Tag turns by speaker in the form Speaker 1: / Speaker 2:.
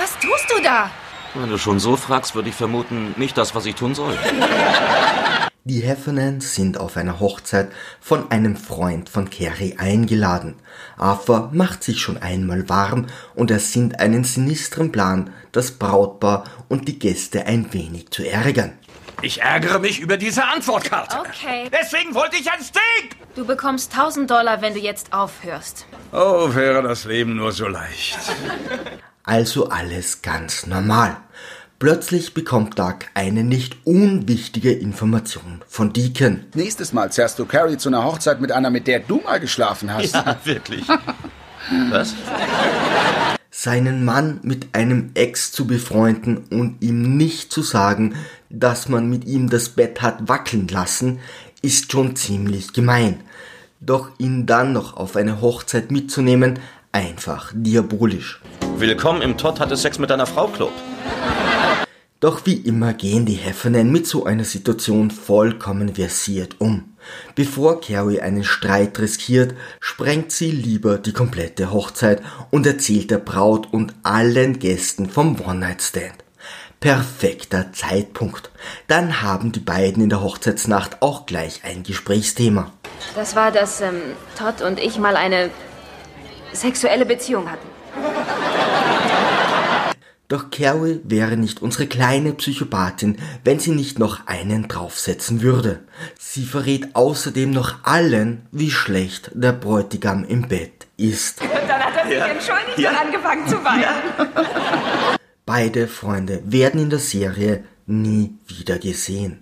Speaker 1: Was tust du da?
Speaker 2: Wenn du schon so fragst, würde ich vermuten, nicht das, was ich tun soll.
Speaker 3: Die Heffernan sind auf einer Hochzeit von einem Freund von Carrie eingeladen. Arthur macht sich schon einmal warm und er sinnt einen sinistren Plan, das Brautpaar und die Gäste ein wenig zu ärgern.
Speaker 4: Ich ärgere mich über diese Antwortkarte.
Speaker 1: Okay.
Speaker 4: Deswegen wollte ich ein Steak.
Speaker 1: Du bekommst 1000 Dollar, wenn du jetzt aufhörst.
Speaker 4: Oh, wäre das Leben nur so leicht.
Speaker 3: Also alles ganz normal. Plötzlich bekommt Doug eine nicht unwichtige Information von Deacon.
Speaker 5: Nächstes Mal zerrst du Carrie zu einer Hochzeit mit einer, mit der du mal geschlafen hast.
Speaker 2: Ja, wirklich. Was?
Speaker 3: Seinen Mann mit einem Ex zu befreunden und ihm nicht zu sagen, dass man mit ihm das Bett hat wackeln lassen, ist schon ziemlich gemein. Doch ihn dann noch auf eine Hochzeit mitzunehmen, einfach diabolisch.
Speaker 2: Willkommen im Todd hatte Sex mit deiner Frau Club.
Speaker 3: Doch wie immer gehen die Heffernan mit so einer Situation vollkommen versiert um. Bevor Carrie einen Streit riskiert, sprengt sie lieber die komplette Hochzeit und erzählt der Braut und allen Gästen vom One-Night-Stand. Perfekter Zeitpunkt. Dann haben die beiden in der Hochzeitsnacht auch gleich ein Gesprächsthema.
Speaker 1: Das war, dass ähm, Todd und ich mal eine sexuelle Beziehung hatten.
Speaker 3: Doch Carrie wäre nicht unsere kleine Psychopathin, wenn sie nicht noch einen draufsetzen würde. Sie verrät außerdem noch allen, wie schlecht der Bräutigam im Bett ist.
Speaker 1: Dann hat er sich entschuldigt und angefangen zu weinen.
Speaker 3: Beide Freunde werden in der Serie nie wieder gesehen.